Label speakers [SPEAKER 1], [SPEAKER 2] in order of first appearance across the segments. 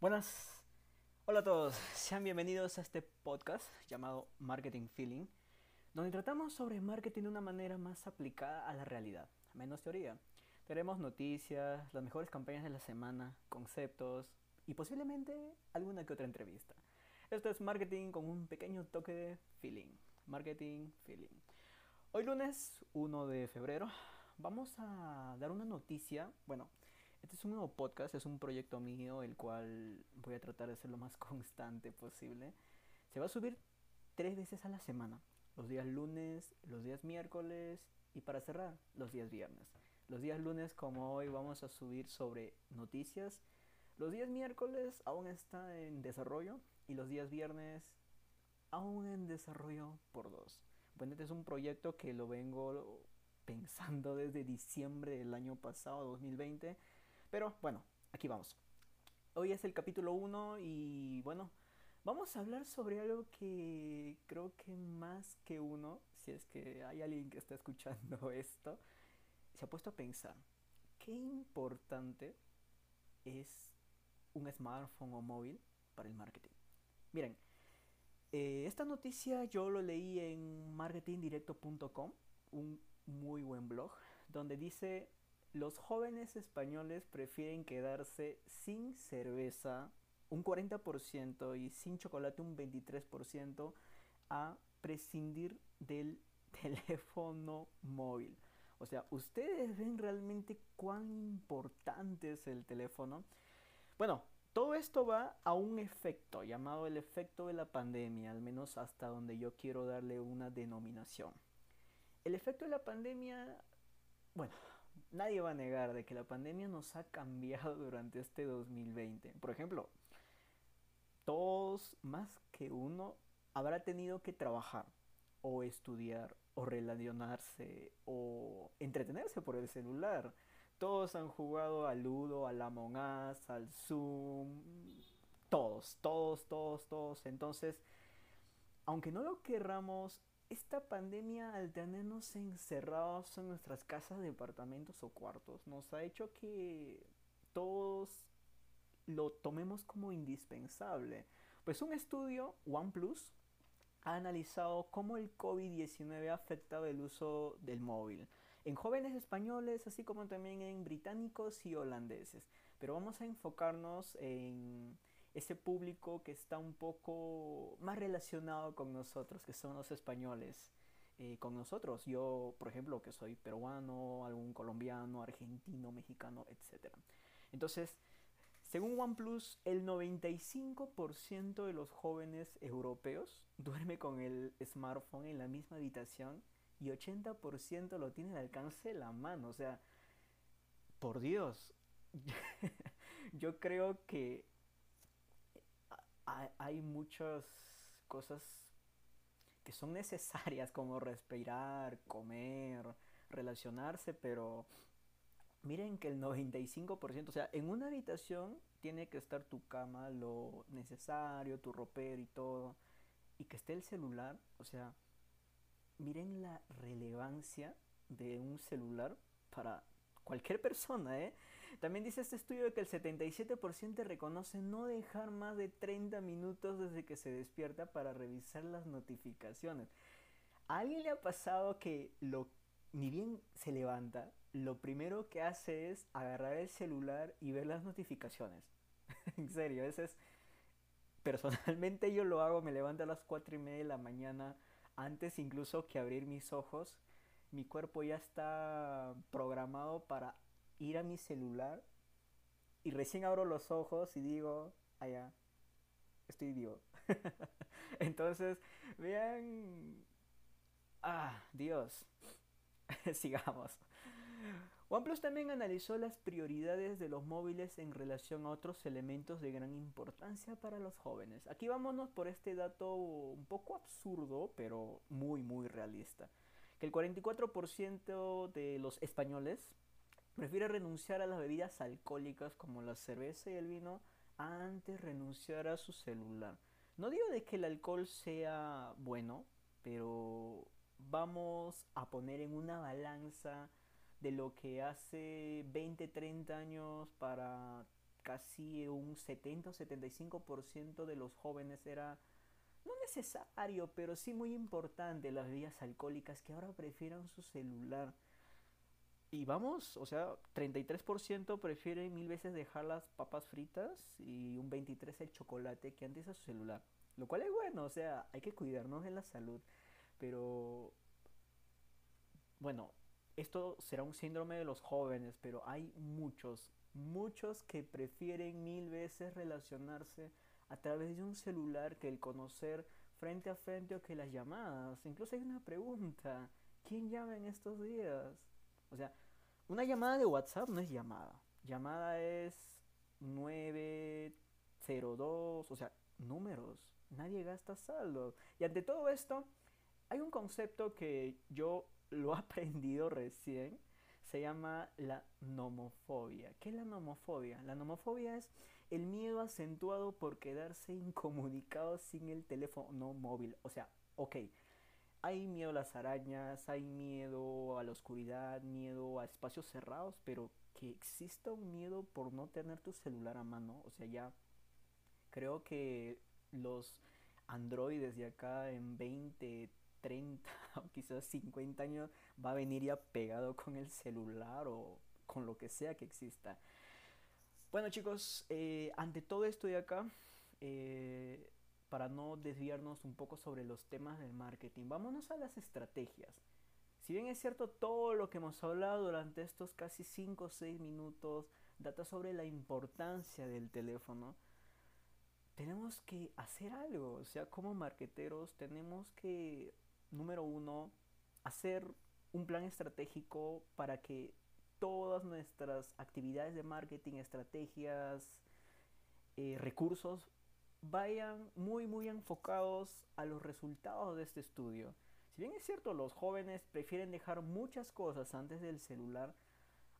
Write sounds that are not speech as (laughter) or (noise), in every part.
[SPEAKER 1] Buenas. Hola a todos. Sean bienvenidos a este podcast llamado Marketing Feeling, donde tratamos sobre marketing de una manera más aplicada a la realidad, menos teoría. Tenemos noticias, las mejores campañas de la semana, conceptos y posiblemente alguna que otra entrevista. Esto es marketing con un pequeño toque de feeling. Marketing Feeling. Hoy lunes 1 de febrero vamos a dar una noticia, bueno, este es un nuevo podcast, es un proyecto mío, el cual voy a tratar de ser lo más (laughs) constante posible. Se va a subir tres veces a la semana, los días lunes, los días miércoles y para cerrar, los días viernes. Los días lunes, como hoy, vamos a subir sobre noticias. Los días miércoles aún está en desarrollo y los días viernes aún en desarrollo por dos. Bueno, este es un proyecto que lo vengo pensando desde diciembre del año pasado, 2020 pero bueno, aquí vamos. Hoy es el capítulo 1 y bueno, vamos a hablar sobre algo que creo que más que uno, si es que hay alguien que está escuchando (laughs) esto, se ha puesto a pensar, ¿qué importante es un smartphone o móvil para el marketing? Miren, eh, esta noticia yo lo leí en marketingdirecto.com, un muy buen blog, donde dice los jóvenes españoles prefieren quedarse sin cerveza un 40% y sin chocolate un 23% a prescindir del (laughs) teléfono móvil. O sea, ¿ustedes ven realmente cuán importante es el teléfono? Bueno, todo esto va a un efecto llamado el efecto de la pandemia, al menos hasta donde yo quiero darle una denominación. El efecto de la pandemia, bueno, nadie va a negar de que la pandemia nos ha cambiado durante este 2020. Por ejemplo, todos más que uno habrá tenido que trabajar o estudiar o relacionarse o entretenerse por el celular. Todos han jugado al Ludo, al Among Us, al Zoom. Todos, todos, todos, todos. Entonces, aunque no lo querramos, esta pandemia, al tenernos encerrados en nuestras casas, departamentos o cuartos, nos ha hecho que todos lo tomemos como indispensable. Pues un estudio, OnePlus, ha analizado cómo el COVID-19 ha afectado el uso del móvil en jóvenes españoles, así como también en británicos y holandeses. Pero vamos a enfocarnos en ese público que está un poco más relacionado con nosotros, que son los españoles. Eh, con nosotros, yo por ejemplo que soy peruano, algún colombiano, argentino, mexicano, etc. Entonces, según OnePlus, el 95% de los jóvenes europeos (laughs) duerme con el smartphone en la misma habitación y 80% lo tiene al alcance de la mano. O sea, por Dios, (laughs) yo creo que hay muchas cosas que son necesarias como respirar, comer, relacionarse, pero miren que el 95%, o sea, en una habitación tiene que estar tu cama, lo necesario, tu ropero y todo, y que esté el celular, o sea, miren la relevancia de un celular para cualquier persona, ¿eh? También dice este estudio que el 77% reconoce no dejar más de 30 minutos desde que se despierta para revisar las notificaciones. ¿A alguien le ha pasado que lo ni bien se levanta, lo primero que hace es agarrar el celular y ver las notificaciones? (laughs) en serio, ese es... Personalmente yo lo hago, me levanto a las 4 y media de la mañana, antes incluso que abrir mis ojos, mi cuerpo ya está programado para ir a mi celular y recién abro los ojos y digo, allá, estoy vivo. (laughs) Entonces, vean... Ah, Dios. (laughs) Sigamos. OnePlus también analizó las prioridades de los móviles en relación a otros elementos de gran importancia para los jóvenes. Aquí vámonos por este dato un poco absurdo, pero muy, muy realista que el 44% de los españoles prefiere renunciar a las bebidas alcohólicas como la cerveza y el vino antes renunciar a su celular. No digo de que el alcohol sea bueno, pero vamos a poner en una balanza de lo que hace 20, 30 años para casi un 70 o 75% de los jóvenes era no necesario, pero sí muy importante las bebidas alcohólicas que ahora prefieren su celular. Y vamos, o sea, 33% prefieren mil veces dejar las papas fritas y un 23% el chocolate que antes a su celular. Lo cual es bueno, o sea, hay que cuidarnos de la salud. Pero, bueno, esto será un síndrome de los jóvenes, pero hay muchos, muchos que prefieren mil veces relacionarse a través de un celular que el conocer frente a frente o que las llamadas. Incluso hay una pregunta, ¿quién llama en estos días? O sea, una llamada de WhatsApp no es llamada. Llamada es 902, o sea, números. Nadie gasta saldo. Y ante todo esto, hay un concepto que yo lo he (laughs) aprendido recién. Se llama la nomofobia. ¿Qué es la nomofobia? La nomofobia es el miedo acentuado por quedarse incomunicado sin el teléfono móvil. O sea, ok, hay miedo a las arañas, hay miedo a la oscuridad, miedo a espacios cerrados, pero que exista un miedo por no tener tu celular a mano, o sea, ya creo que los androides de acá en 20, 30 (laughs) o quizás 50 años va a venir ya pegado con el celular o con lo que sea que exista. Bueno chicos, eh, ante todo esto de acá, eh, para no desviarnos un poco sobre los temas del marketing, vámonos a las estrategias. Si bien es cierto todo lo que hemos hablado durante estos casi 5 o 6 minutos, data sobre la importancia del teléfono, tenemos que hacer algo. O sea, como marqueteros tenemos que, número uno, hacer un plan estratégico para que todas nuestras actividades de marketing, estrategias, eh, recursos vayan muy muy enfocados a los resultados de este estudio. Si bien es cierto, los jóvenes prefieren dejar muchas cosas antes del celular,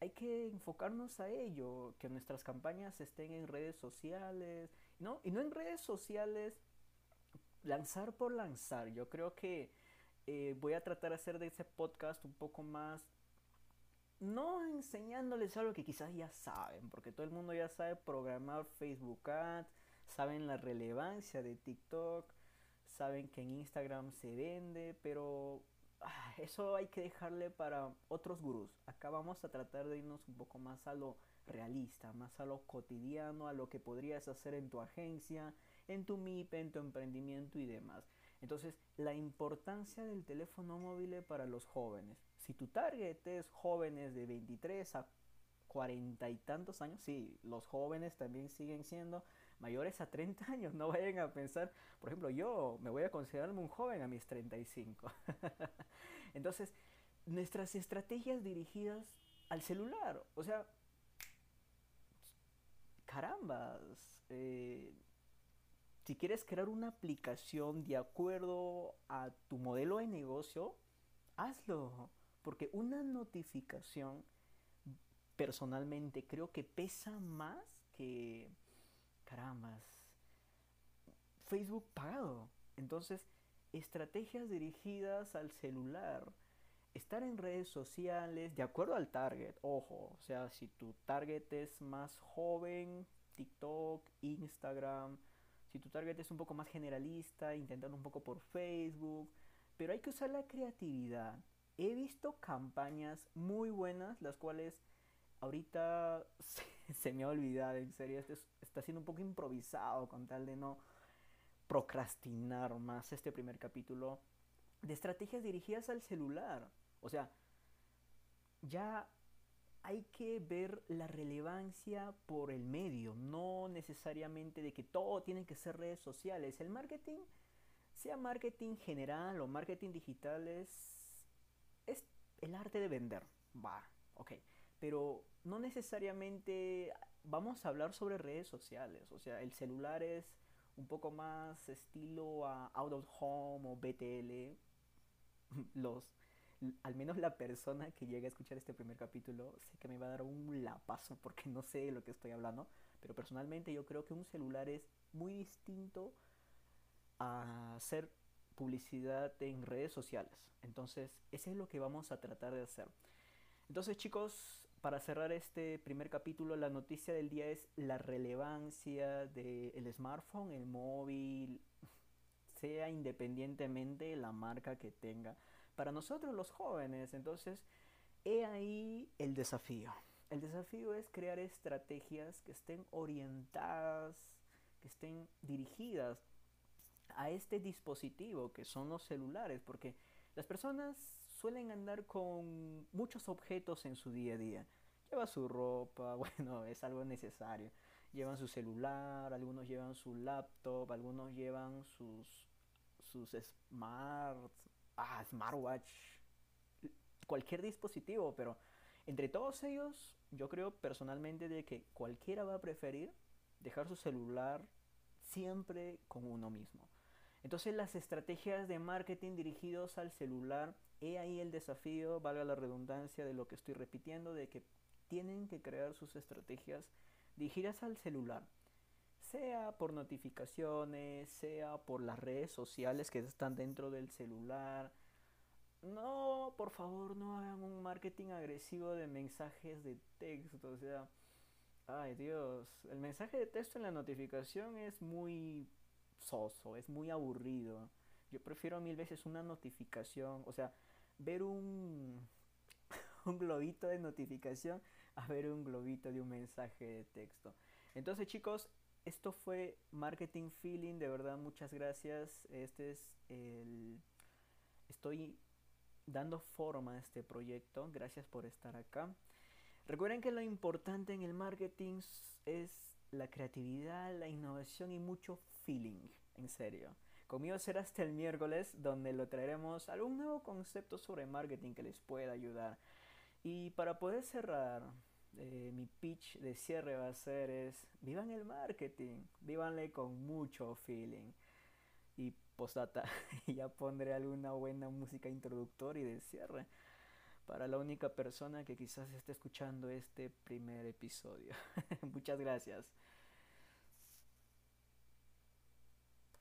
[SPEAKER 1] hay que enfocarnos a ello, que nuestras campañas estén en redes sociales, ¿no? Y no en redes sociales lanzar por lanzar. Yo creo que eh, voy a tratar de hacer de ese podcast un poco más no enseñándoles algo que quizás ya saben, porque todo el mundo ya sabe programar Facebook Ads, saben la relevancia de TikTok, saben que en Instagram se vende, pero ah, eso hay que dejarle para otros gurús. Acá vamos a tratar de irnos un poco más a lo realista, más a lo cotidiano, a lo que podrías hacer en tu agencia, en tu MIP, en tu emprendimiento y demás. Entonces, la importancia del teléfono móvil para los jóvenes. Si tu target es jóvenes de 23 a 40 y tantos años, sí, los jóvenes también siguen siendo mayores a 30 años. No vayan a pensar, por ejemplo, yo me voy a considerarme un joven a mis 35. (laughs) Entonces, nuestras estrategias dirigidas al celular, o sea, carambas, eh, si quieres crear una aplicación de acuerdo a tu modelo de negocio, hazlo. Porque una notificación, personalmente, creo que pesa más que, Facebook pagado. Entonces, estrategias dirigidas al celular. Estar en redes sociales de acuerdo al target, ojo, o sea, si tu target es más joven, TikTok, Instagram, si tu target es un poco más generalista, intentando un poco por Facebook, pero hay que usar la creatividad. He visto campañas muy buenas, las cuales ahorita (laughs) se, me ha olvidado, en serio, este está siendo un poco improvisado con tal de no procrastinar más este primer capítulo de estrategias dirigidas al celular. O sea, ya hay que ver la relevancia por el medio, no necesariamente de que todo tiene que ser redes sociales. El marketing, sea marketing general o marketing digital, es, es el arte de vender. Va, ok. Pero no necesariamente vamos a hablar sobre redes sociales. O sea, el celular es un poco más estilo a out of home o BTL. (laughs) Los al menos la persona que llegue a escuchar este primer capítulo, sé que me va a dar un lapazo porque no sé de lo que estoy hablando, pero personalmente yo creo que un celular es muy distinto a hacer publicidad en redes sociales. Entonces, eso es lo que vamos a tratar de hacer. Entonces, chicos, para cerrar este primer capítulo, la noticia del día es la relevancia del smartphone, el móvil, sea independientemente la marca que tenga. Para nosotros los jóvenes, entonces, he ahí el desafío. El desafío es crear estrategias que estén orientadas, que estén dirigidas a este dispositivo que son los celulares, porque las personas suelen andar con muchos objetos en su día a día. Lleva su ropa, (laughs) bueno, es algo necesario. Llevan su celular, algunos llevan su laptop, algunos llevan sus, sus smart, ah, smartwatch, cualquier dispositivo, pero entre todos ellos, yo creo personalmente de que cualquiera va a preferir dejar su celular siempre con uno mismo. Entonces las estrategias de marketing dirigidos al celular, he ahí el desafío, valga la redundancia de lo que estoy repitiendo, de que tienen que crear sus estrategias dirigidas al celular. Sea por notificaciones, sea por las redes sociales que están dentro del celular. No, por favor, no hagan un marketing agresivo de mensajes de texto. O sea, ay Dios, el mensaje de texto en la notificación es muy es muy aburrido. Yo prefiero mil veces una notificación, o sea, ver un, (laughs) un globito de notificación a ver un globito de un mensaje de texto. Entonces chicos, esto fue Marketing Feeling, de verdad muchas gracias. Este es el... Estoy dando forma a este proyecto, gracias por estar acá. Recuerden que lo importante en el marketing es la creatividad, la innovación y mucho feeling, en serio. Conmigo será hasta el miércoles donde lo traeremos algún nuevo concepto sobre marketing que les pueda ayudar. Y para poder cerrar, eh, mi pitch de cierre va a ser es, vivan el marketing, vívanle con mucho feeling. Y postdata, (laughs) ya pondré alguna buena música introductoria y de cierre para la única persona que quizás esté escuchando este primer episodio. (laughs) Muchas gracias.